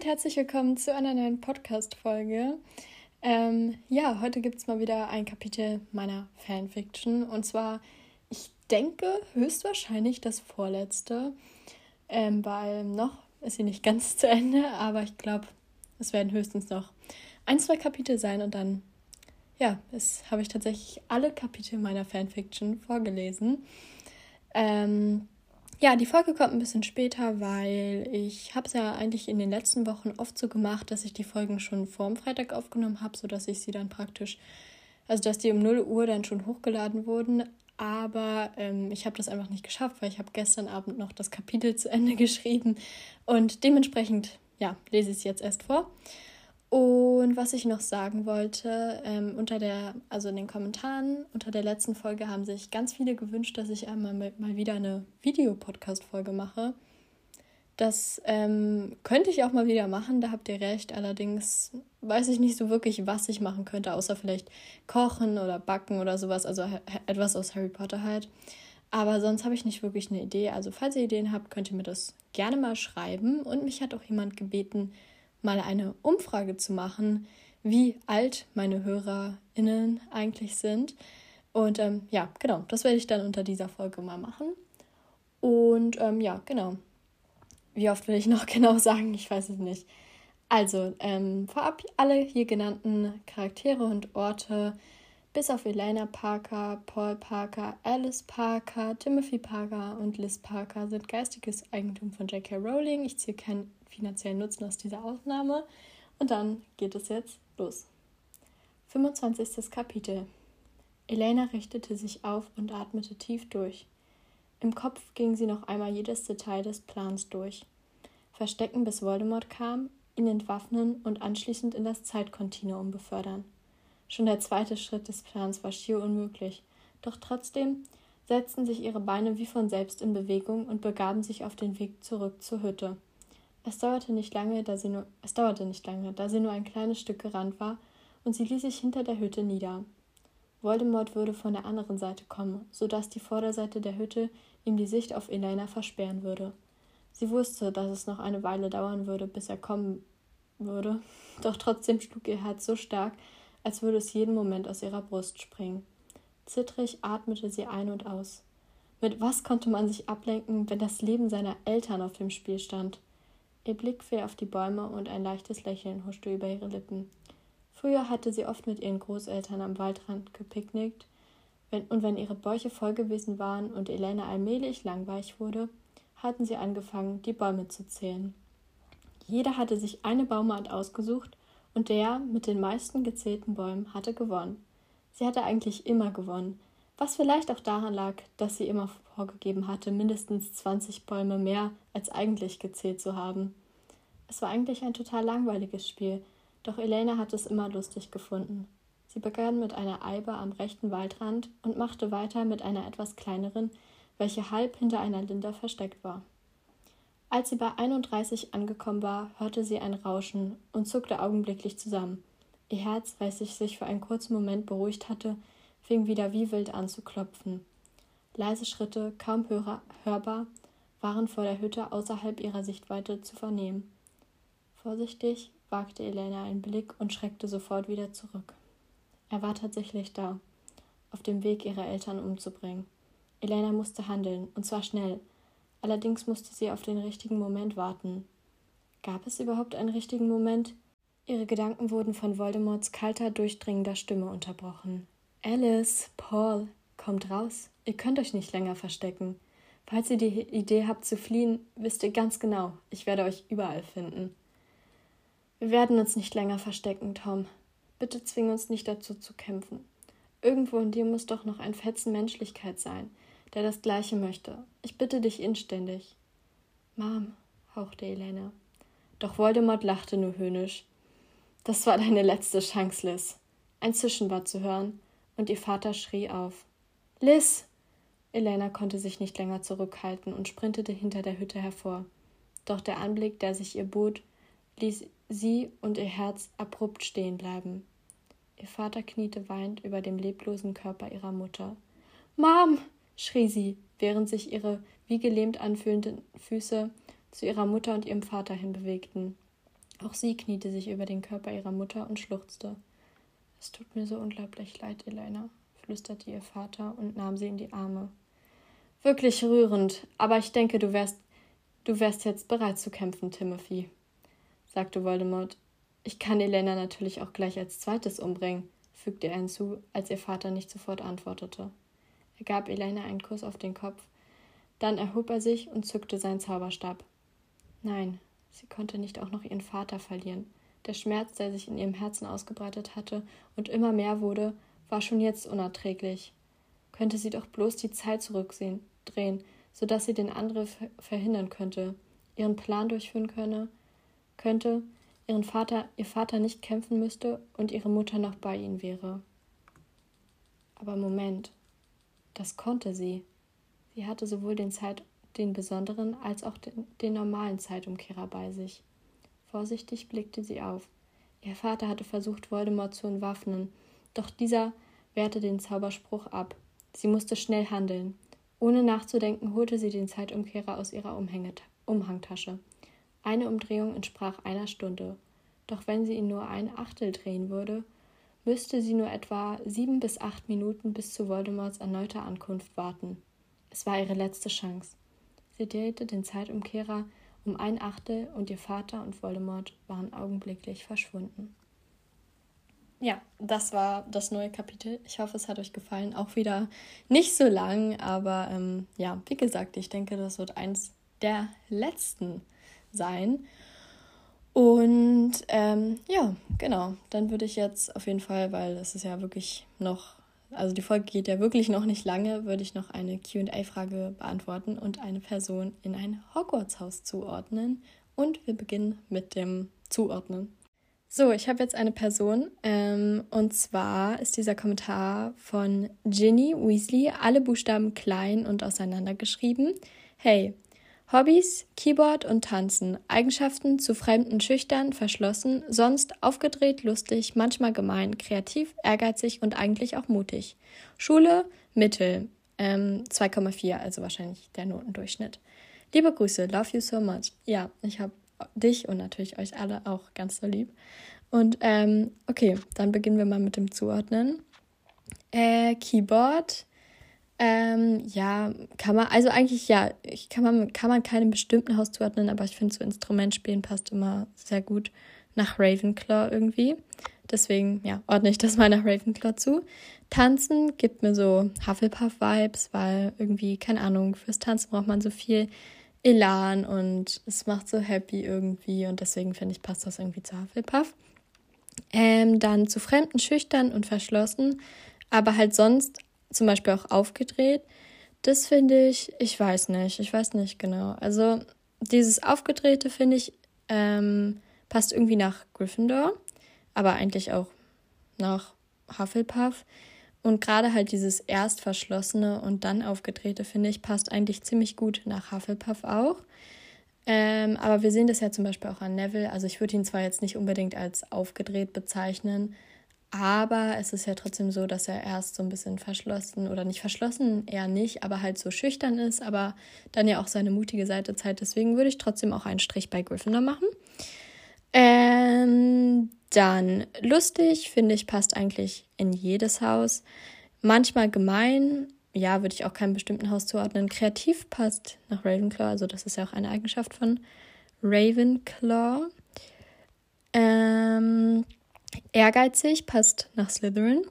und herzlich willkommen zu einer neuen Podcast-Folge. Ähm, ja, heute gibt es mal wieder ein Kapitel meiner Fanfiction und zwar, ich denke, höchstwahrscheinlich das vorletzte, ähm, weil noch ist sie nicht ganz zu Ende, aber ich glaube, es werden höchstens noch ein, zwei Kapitel sein und dann, ja, habe ich tatsächlich alle Kapitel meiner Fanfiction vorgelesen. Ähm, ja, die Folge kommt ein bisschen später, weil ich habe es ja eigentlich in den letzten Wochen oft so gemacht, dass ich die Folgen schon vor dem Freitag aufgenommen habe, sodass ich sie dann praktisch, also dass die um 0 Uhr dann schon hochgeladen wurden. Aber ähm, ich habe das einfach nicht geschafft, weil ich habe gestern Abend noch das Kapitel zu Ende geschrieben und dementsprechend, ja, lese ich es jetzt erst vor. Und was ich noch sagen wollte, ähm, unter der, also in den Kommentaren unter der letzten Folge haben sich ganz viele gewünscht, dass ich einmal mal wieder eine Videopodcast-Folge mache. Das ähm, könnte ich auch mal wieder machen, da habt ihr recht. Allerdings weiß ich nicht so wirklich, was ich machen könnte, außer vielleicht kochen oder backen oder sowas. Also etwas aus Harry Potter halt. Aber sonst habe ich nicht wirklich eine Idee. Also falls ihr Ideen habt, könnt ihr mir das gerne mal schreiben. Und mich hat auch jemand gebeten, mal eine Umfrage zu machen, wie alt meine HörerInnen eigentlich sind. Und ähm, ja, genau, das werde ich dann unter dieser Folge mal machen. Und ähm, ja, genau. Wie oft will ich noch genau sagen? Ich weiß es nicht. Also, ähm, vorab alle hier genannten Charaktere und Orte, bis auf Elena Parker, Paul Parker, Alice Parker, Timothy Parker und Liz Parker, sind geistiges Eigentum von J.K. Rowling. Ich ziehe keinen finanziellen Nutzen aus dieser Aufnahme. Und dann geht es jetzt los. 25. Kapitel. Elena richtete sich auf und atmete tief durch. Im Kopf ging sie noch einmal jedes Detail des Plans durch. Verstecken, bis Voldemort kam, ihn entwaffnen und anschließend in das Zeitkontinuum befördern. Schon der zweite Schritt des Plans war schier unmöglich, doch trotzdem setzten sich ihre Beine wie von selbst in Bewegung und begaben sich auf den Weg zurück zur Hütte. Es dauerte nicht lange, da sie nur, es dauerte nicht lange, da sie nur ein kleines Stück gerannt war, und sie ließ sich hinter der Hütte nieder. Voldemort würde von der anderen Seite kommen, so dass die Vorderseite der Hütte ihm die Sicht auf Elena versperren würde. Sie wusste, dass es noch eine Weile dauern würde, bis er kommen würde, doch trotzdem schlug ihr Herz so stark, als würde es jeden Moment aus ihrer Brust springen. Zittrig atmete sie ein und aus. Mit was konnte man sich ablenken, wenn das Leben seiner Eltern auf dem Spiel stand? Ihr Blick fiel auf die Bäume und ein leichtes Lächeln huschte über ihre Lippen. Früher hatte sie oft mit ihren Großeltern am Waldrand gepicknickt, wenn, und wenn ihre Bäuche voll gewesen waren und Elena allmählich langweich wurde, hatten sie angefangen, die Bäume zu zählen. Jeder hatte sich eine Baumart ausgesucht und der mit den meisten gezählten Bäumen hatte gewonnen. Sie hatte eigentlich immer gewonnen, was vielleicht auch daran lag, dass sie immer vorgegeben hatte, mindestens 20 Bäume mehr als eigentlich gezählt zu haben. Es war eigentlich ein total langweiliges Spiel, doch Elena hat es immer lustig gefunden. Sie begann mit einer Eibe am rechten Waldrand und machte weiter mit einer etwas kleineren, welche halb hinter einer Linde versteckt war. Als sie bei 31 angekommen war, hörte sie ein Rauschen und zuckte augenblicklich zusammen. Ihr Herz, welches sich für einen kurzen Moment beruhigt hatte, fing wieder wie wild an zu klopfen. Leise Schritte, kaum hörbar, waren vor der Hütte außerhalb ihrer Sichtweite zu vernehmen. Vorsichtig wagte Elena einen Blick und schreckte sofort wieder zurück. Er war tatsächlich da, auf dem Weg, ihre Eltern umzubringen. Elena musste handeln, und zwar schnell. Allerdings musste sie auf den richtigen Moment warten. Gab es überhaupt einen richtigen Moment? Ihre Gedanken wurden von Voldemorts kalter, durchdringender Stimme unterbrochen. Alice, Paul, kommt raus. Ihr könnt euch nicht länger verstecken. Falls ihr die Idee habt zu fliehen, wisst ihr ganz genau, ich werde euch überall finden. Wir werden uns nicht länger verstecken, Tom. Bitte zwing uns nicht dazu zu kämpfen. Irgendwo in dir muss doch noch ein Fetzen Menschlichkeit sein, der das Gleiche möchte. Ich bitte dich inständig. Mom, hauchte Elena. Doch Voldemort lachte nur höhnisch. Das war deine letzte Chance, Liz. Ein Zischen war zu hören, und ihr Vater schrie auf. Liz! Elena konnte sich nicht länger zurückhalten und sprintete hinter der Hütte hervor. Doch der Anblick, der sich ihr bot, ließ sie und ihr Herz abrupt stehen bleiben. Ihr Vater kniete weinend über dem leblosen Körper ihrer Mutter. Mom! schrie sie, während sich ihre wie gelähmt anfühlenden Füße zu ihrer Mutter und ihrem Vater hinbewegten. Auch sie kniete sich über den Körper ihrer Mutter und schluchzte. Es tut mir so unglaublich leid, Elena, flüsterte ihr Vater und nahm sie in die Arme. Wirklich rührend, aber ich denke, du wärst du wärst jetzt bereit zu kämpfen, Timothy, sagte Voldemort. Ich kann Elena natürlich auch gleich als zweites umbringen, fügte er hinzu, als ihr Vater nicht sofort antwortete. Er gab Elena einen Kuss auf den Kopf, dann erhob er sich und zückte seinen Zauberstab. Nein, sie konnte nicht auch noch ihren Vater verlieren. Der Schmerz, der sich in ihrem Herzen ausgebreitet hatte und immer mehr wurde, war schon jetzt unerträglich. Könnte sie doch bloß die Zeit zurücksehen, drehen, so dass sie den Angriff verhindern könnte, ihren Plan durchführen könne, könnte, ihren Vater, ihr Vater nicht kämpfen müsste und ihre Mutter noch bei ihnen wäre. Aber Moment, das konnte sie. Sie hatte sowohl den Zeit, den besonderen als auch den, den normalen Zeitumkehrer bei sich. Vorsichtig blickte sie auf. Ihr Vater hatte versucht, Voldemort zu entwaffnen, doch dieser wehrte den Zauberspruch ab. Sie musste schnell handeln. Ohne nachzudenken holte sie den Zeitumkehrer aus ihrer Umhangtasche. Eine Umdrehung entsprach einer Stunde. Doch wenn sie ihn nur ein Achtel drehen würde, müsste sie nur etwa sieben bis acht Minuten bis zu Voldemorts erneuter Ankunft warten. Es war ihre letzte Chance. Sie drehte den Zeitumkehrer um ein Achtel und ihr Vater und Voldemort waren augenblicklich verschwunden. Ja, das war das neue Kapitel. Ich hoffe, es hat euch gefallen. Auch wieder nicht so lang, aber ähm, ja, wie gesagt, ich denke, das wird eins der letzten sein. Und ähm, ja, genau, dann würde ich jetzt auf jeden Fall, weil es ist ja wirklich noch, also die Folge geht ja wirklich noch nicht lange, würde ich noch eine QA-Frage beantworten und eine Person in ein Hogwarts-Haus zuordnen. Und wir beginnen mit dem Zuordnen. So, ich habe jetzt eine Person ähm, und zwar ist dieser Kommentar von Ginny Weasley, alle Buchstaben klein und auseinandergeschrieben. Hey, Hobbys, Keyboard und Tanzen, Eigenschaften zu Fremden schüchtern, verschlossen, sonst aufgedreht, lustig, manchmal gemein, kreativ, ehrgeizig und eigentlich auch mutig. Schule, Mittel, ähm, 2,4, also wahrscheinlich der Notendurchschnitt. Liebe Grüße, love you so much. Ja, ich habe dich und natürlich euch alle auch ganz so lieb. Und ähm, okay, dann beginnen wir mal mit dem Zuordnen. Äh, Keyboard. Ähm, ja, kann man, also eigentlich ja, ich kann man, kann man keinem bestimmten Haus zuordnen, aber ich finde so Instrumentspielen passt immer sehr gut nach Ravenclaw irgendwie. Deswegen, ja, ordne ich das mal nach Ravenclaw zu. Tanzen gibt mir so Hufflepuff-Vibes, weil irgendwie, keine Ahnung, fürs Tanzen braucht man so viel Elan und es macht so happy irgendwie und deswegen finde ich, passt das irgendwie zu Hufflepuff. Ähm, dann zu Fremden schüchtern und verschlossen, aber halt sonst zum Beispiel auch aufgedreht. Das finde ich, ich weiß nicht, ich weiß nicht genau. Also dieses Aufgedrehte finde ich ähm, passt irgendwie nach Gryffindor, aber eigentlich auch nach Hufflepuff. Und gerade halt dieses erst verschlossene und dann aufgedrehte, finde ich, passt eigentlich ziemlich gut nach Hufflepuff auch. Ähm, aber wir sehen das ja zum Beispiel auch an Neville. Also ich würde ihn zwar jetzt nicht unbedingt als aufgedreht bezeichnen, aber es ist ja trotzdem so, dass er erst so ein bisschen verschlossen oder nicht verschlossen, eher nicht, aber halt so schüchtern ist, aber dann ja auch seine mutige Seite zeigt. Deswegen würde ich trotzdem auch einen Strich bei Gryffindor machen. Ähm, dann lustig, finde ich, passt eigentlich in jedes Haus. Manchmal gemein, ja, würde ich auch keinem bestimmten Haus zuordnen. Kreativ passt nach Ravenclaw, also das ist ja auch eine Eigenschaft von Ravenclaw. Ähm, ehrgeizig passt nach Slytherin.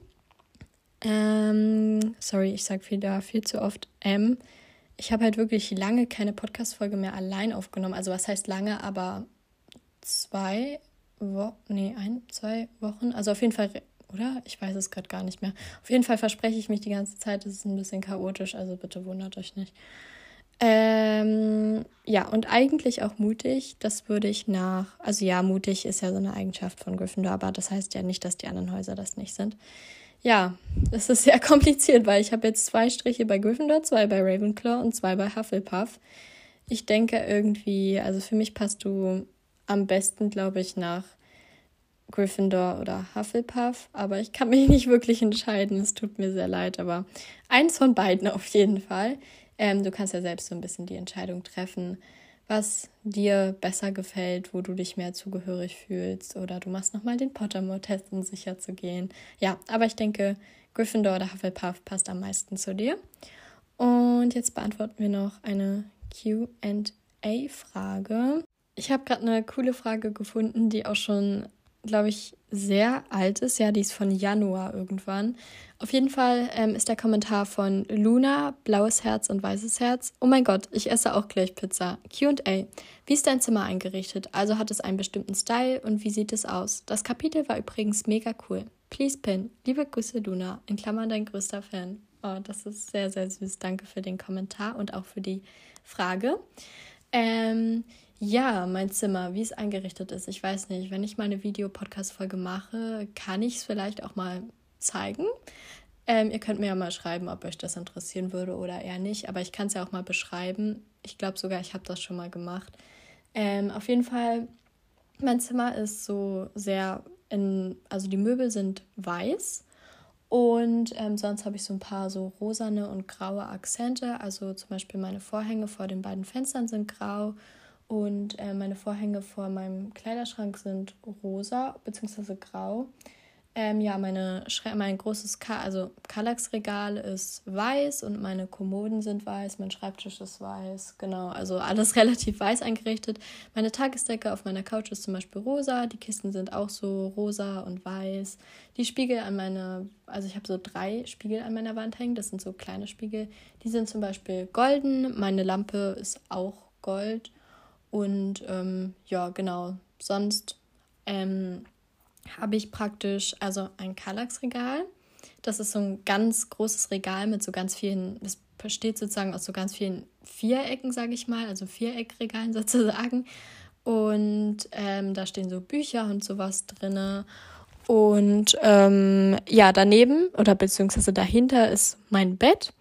Ähm, sorry, ich sage wieder viel zu oft M. Ich habe halt wirklich lange keine Podcast-Folge mehr allein aufgenommen. Also was heißt lange, aber zwei Wochen, nee, ein, zwei Wochen. Also auf jeden Fall, oder? Ich weiß es gerade gar nicht mehr. Auf jeden Fall verspreche ich mich die ganze Zeit, es ist ein bisschen chaotisch, also bitte wundert euch nicht. Ähm, ja, und eigentlich auch mutig, das würde ich nach, also ja, mutig ist ja so eine Eigenschaft von Gryffindor, aber das heißt ja nicht, dass die anderen Häuser das nicht sind. Ja, es ist sehr kompliziert, weil ich habe jetzt zwei Striche bei Gryffindor, zwei bei Ravenclaw und zwei bei Hufflepuff. Ich denke irgendwie, also für mich passt du am besten, glaube ich, nach Gryffindor oder Hufflepuff, aber ich kann mich nicht wirklich entscheiden. Es tut mir sehr leid, aber eins von beiden auf jeden Fall. Ähm, du kannst ja selbst so ein bisschen die Entscheidung treffen, was dir besser gefällt, wo du dich mehr zugehörig fühlst. Oder du machst nochmal den Pottermore-Test, um sicher zu gehen. Ja, aber ich denke, Gryffindor oder Hufflepuff passt am meisten zu dir. Und jetzt beantworten wir noch eine QA-Frage. Ich habe gerade eine coole Frage gefunden, die auch schon, glaube ich, sehr alt ist. Ja, die ist von Januar irgendwann. Auf jeden Fall ähm, ist der Kommentar von Luna, blaues Herz und weißes Herz. Oh mein Gott, ich esse auch gleich Pizza. QA. Wie ist dein Zimmer eingerichtet? Also hat es einen bestimmten Style und wie sieht es aus? Das Kapitel war übrigens mega cool. Please pin. Liebe Grüße, Luna. In Klammern dein größter Fan. Oh, das ist sehr, sehr süß. Danke für den Kommentar und auch für die Frage. Ähm, ja, mein Zimmer, wie es eingerichtet ist. Ich weiß nicht, wenn ich mal eine Videopodcast-Folge mache, kann ich es vielleicht auch mal zeigen. Ähm, ihr könnt mir ja mal schreiben, ob euch das interessieren würde oder eher nicht. Aber ich kann es ja auch mal beschreiben. Ich glaube sogar, ich habe das schon mal gemacht. Ähm, auf jeden Fall, mein Zimmer ist so sehr in, also die Möbel sind weiß und ähm, sonst habe ich so ein paar so rosane und graue Akzente. Also zum Beispiel meine Vorhänge vor den beiden Fenstern sind grau und äh, meine Vorhänge vor meinem Kleiderschrank sind rosa bzw. grau. Ähm, ja, meine mein großes Ka also Kallax-Regal ist weiß und meine Kommoden sind weiß, mein Schreibtisch ist weiß, genau, also alles relativ weiß eingerichtet. Meine Tagesdecke auf meiner Couch ist zum Beispiel rosa, die Kisten sind auch so rosa und weiß. Die Spiegel an meiner, also ich habe so drei Spiegel an meiner Wand hängen, das sind so kleine Spiegel, die sind zum Beispiel golden, meine Lampe ist auch gold und ähm, ja, genau, sonst ähm, habe ich praktisch also ein Kallax-Regal. Das ist so ein ganz großes Regal mit so ganz vielen, das besteht sozusagen aus so ganz vielen Vierecken, sage ich mal, also Viereckregalen sozusagen. Und ähm, da stehen so Bücher und sowas drin. Und ähm, ja, daneben oder beziehungsweise dahinter ist mein Bett.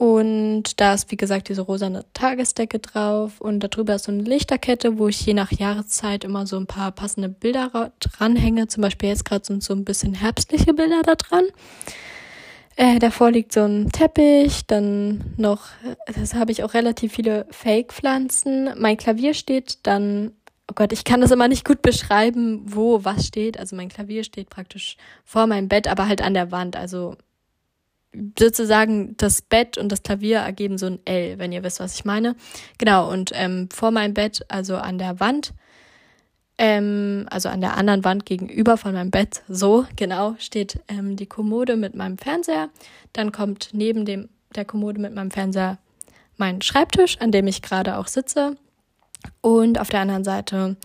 Und da ist, wie gesagt, diese rosane Tagesdecke drauf. Und darüber ist so eine Lichterkette, wo ich je nach Jahreszeit immer so ein paar passende Bilder dranhänge. Zum Beispiel jetzt gerade sind so ein bisschen herbstliche Bilder da dran. Äh, davor liegt so ein Teppich, dann noch, das habe ich auch relativ viele Fake-Pflanzen. Mein Klavier steht dann, oh Gott, ich kann das immer nicht gut beschreiben, wo was steht. Also mein Klavier steht praktisch vor meinem Bett, aber halt an der Wand. Also sozusagen das Bett und das Klavier ergeben so ein L, wenn ihr wisst, was ich meine. Genau, und ähm, vor meinem Bett, also an der Wand, ähm, also an der anderen Wand gegenüber von meinem Bett, so genau, steht ähm, die Kommode mit meinem Fernseher. Dann kommt neben dem, der Kommode mit meinem Fernseher mein Schreibtisch, an dem ich gerade auch sitze. Und auf der anderen Seite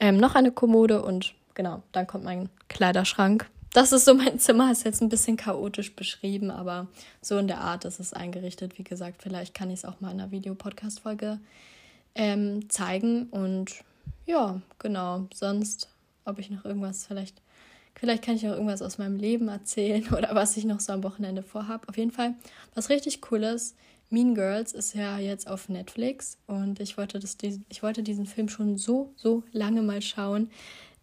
ähm, noch eine Kommode und genau, dann kommt mein Kleiderschrank das ist so mein Zimmer, ist jetzt ein bisschen chaotisch beschrieben, aber so in der Art ist es eingerichtet. Wie gesagt, vielleicht kann ich es auch mal in einer Videopodcast-Folge ähm, zeigen. Und ja, genau. Sonst, ob ich noch irgendwas vielleicht, vielleicht kann ich noch irgendwas aus meinem Leben erzählen oder was ich noch so am Wochenende vorhabe. Auf jeden Fall, was richtig cool ist, Mean Girls ist ja jetzt auf Netflix und ich wollte, das, ich wollte diesen Film schon so, so lange mal schauen.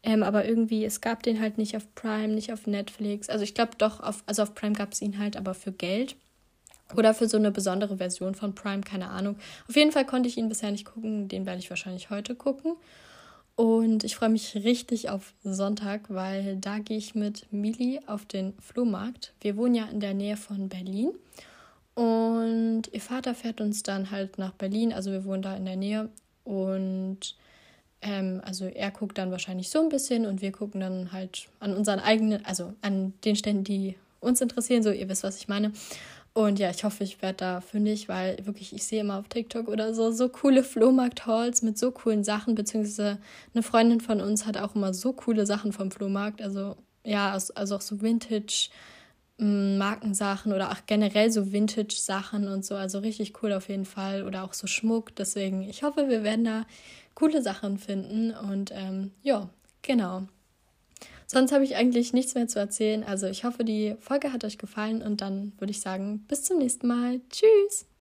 Ähm, aber irgendwie, es gab den halt nicht auf Prime, nicht auf Netflix. Also ich glaube doch, auf, also auf Prime gab es ihn halt, aber für Geld. Oder für so eine besondere Version von Prime, keine Ahnung. Auf jeden Fall konnte ich ihn bisher nicht gucken. Den werde ich wahrscheinlich heute gucken. Und ich freue mich richtig auf Sonntag, weil da gehe ich mit Mili auf den Flohmarkt. Wir wohnen ja in der Nähe von Berlin. Und ihr Vater fährt uns dann halt nach Berlin. Also wir wohnen da in der Nähe. Und ähm, also er guckt dann wahrscheinlich so ein bisschen und wir gucken dann halt an unseren eigenen, also an den Ständen, die uns interessieren, so ihr wisst, was ich meine. Und ja, ich hoffe, ich werde da fündig, weil wirklich, ich sehe immer auf TikTok oder so, so coole Flohmarkt-Halls mit so coolen Sachen, beziehungsweise eine Freundin von uns hat auch immer so coole Sachen vom Flohmarkt. Also ja, also auch so Vintage. Mm, Markensachen oder auch generell so Vintage-Sachen und so. Also richtig cool auf jeden Fall. Oder auch so Schmuck. Deswegen, ich hoffe, wir werden da coole Sachen finden. Und ähm, ja, genau. Sonst habe ich eigentlich nichts mehr zu erzählen. Also ich hoffe, die Folge hat euch gefallen und dann würde ich sagen, bis zum nächsten Mal. Tschüss.